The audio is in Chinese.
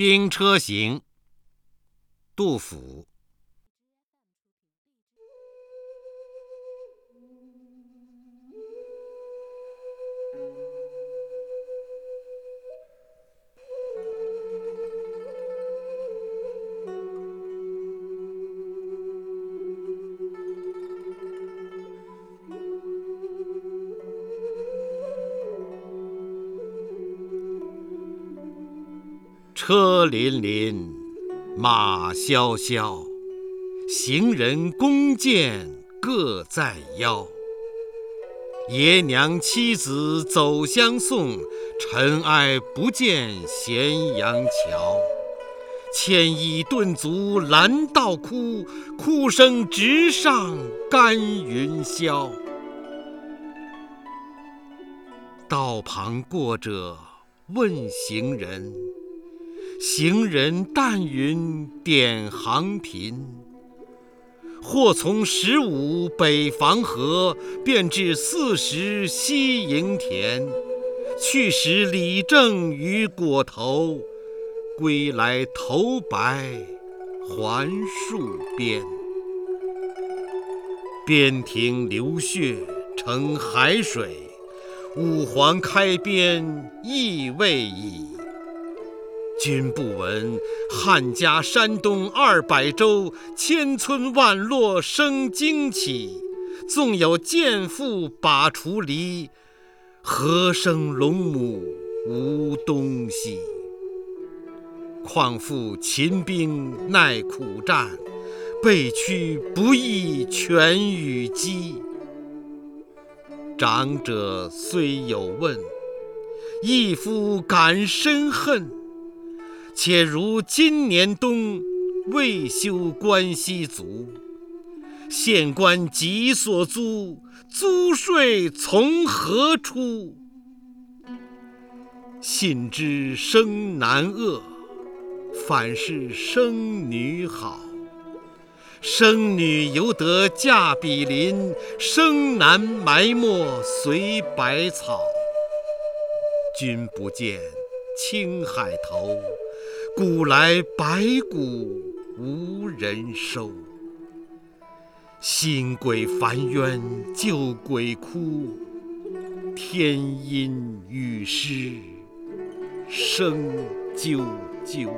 兵车行，杜甫。车辚辚，马萧萧，行人弓箭各在腰。爷娘妻子走相送，尘埃不见咸阳桥。牵衣顿足拦道哭，哭声直上干云霄。道旁过者问行人。行人但云点行频，或从十五北防河，便至四十西营田。去时里正于裹头，归来头白还戍边。边庭流血成海水，五皇开边意未已。君不闻，汉家山东二百州，千村万落生荆杞。纵有剑妇把锄犁，何生龙母无东西？况复秦兵耐苦战，被驱不亦全与鸡。长者虽有问，一夫感深恨。且如今年冬，未休关西卒。县官急所租，租税从何出？信知生男恶，反是生女好。生女犹得嫁比邻，生男埋没随百草。君不见，青海头。古来白骨无人收，新鬼烦冤旧鬼哭，天阴雨湿声啾啾。